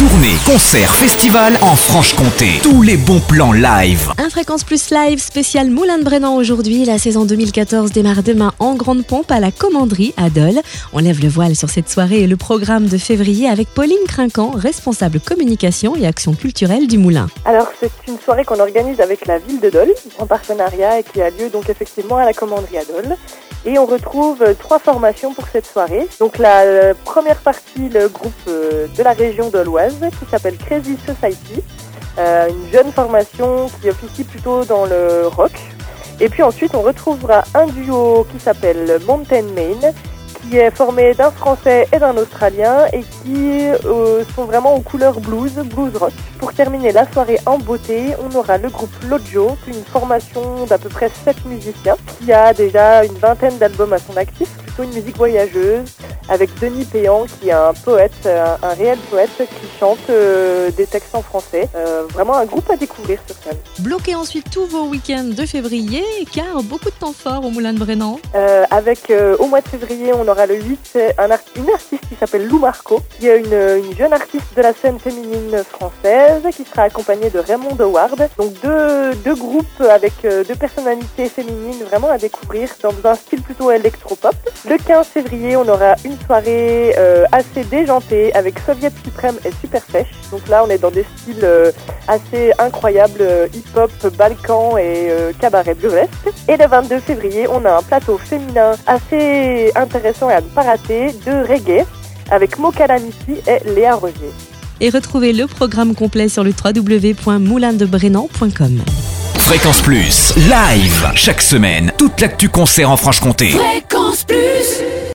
Tournée, concert, festival en Franche-Comté. Tous les bons plans live. Un Fréquence Plus Live spécial Moulin de Brennan aujourd'hui. La saison 2014 démarre demain en grande pompe à la commanderie à Dole. On lève le voile sur cette soirée et le programme de février avec Pauline Crinquant, responsable communication et action culturelle du Moulin. Alors c'est une soirée qu'on organise avec la ville de Dole en partenariat et qui a lieu donc effectivement à la commanderie à Dole. Et on retrouve euh, trois formations pour cette soirée. Donc la euh, première partie, le groupe euh, de la région qui s'appelle Crazy Society. une jeune formation qui officie plutôt dans le rock. Et puis ensuite, on retrouvera un duo qui s'appelle Mountain Main qui est formé d'un Français et d'un Australien et qui euh, sont vraiment aux couleurs blues, blues rock. Pour terminer la soirée en beauté, on aura le groupe Lojo, une formation d'à peu près 7 musiciens, qui a déjà une vingtaine d'albums à son actif, plutôt une musique voyageuse, avec Denis Péan qui est un poète, un, réel poète qui chante euh, des textes en français. Euh, vraiment un groupe à découvrir sur scène. Bloquez ensuite tous vos week-ends de février car beaucoup de temps fort au Moulin de Brennan. Euh, avec au mois de février, on aura le 8 un une artiste qui s'appelle Lou Marco, qui est une, une, jeune artiste de la scène féminine française qui sera accompagnée de Raymond Howard. Donc deux, deux groupes avec deux personnalités féminines vraiment à découvrir dans un style plutôt électropop. Le 15 février, on aura une soirée euh, assez déjantée avec Soviet Suprême et Superfèche. Donc là, on est dans des styles euh, assez incroyables, euh, hip-hop, balkan et cabaret burlesque. Et le 22 février, on a un plateau féminin assez intéressant et à ne pas rater de reggae avec Mo Calamity et Léa Roger. Et retrouvez le programme complet sur le www.moulindebrennan.com. Fréquence Plus, live, chaque semaine, toute l'actu concert en Franche-Comté. Fréquence Plus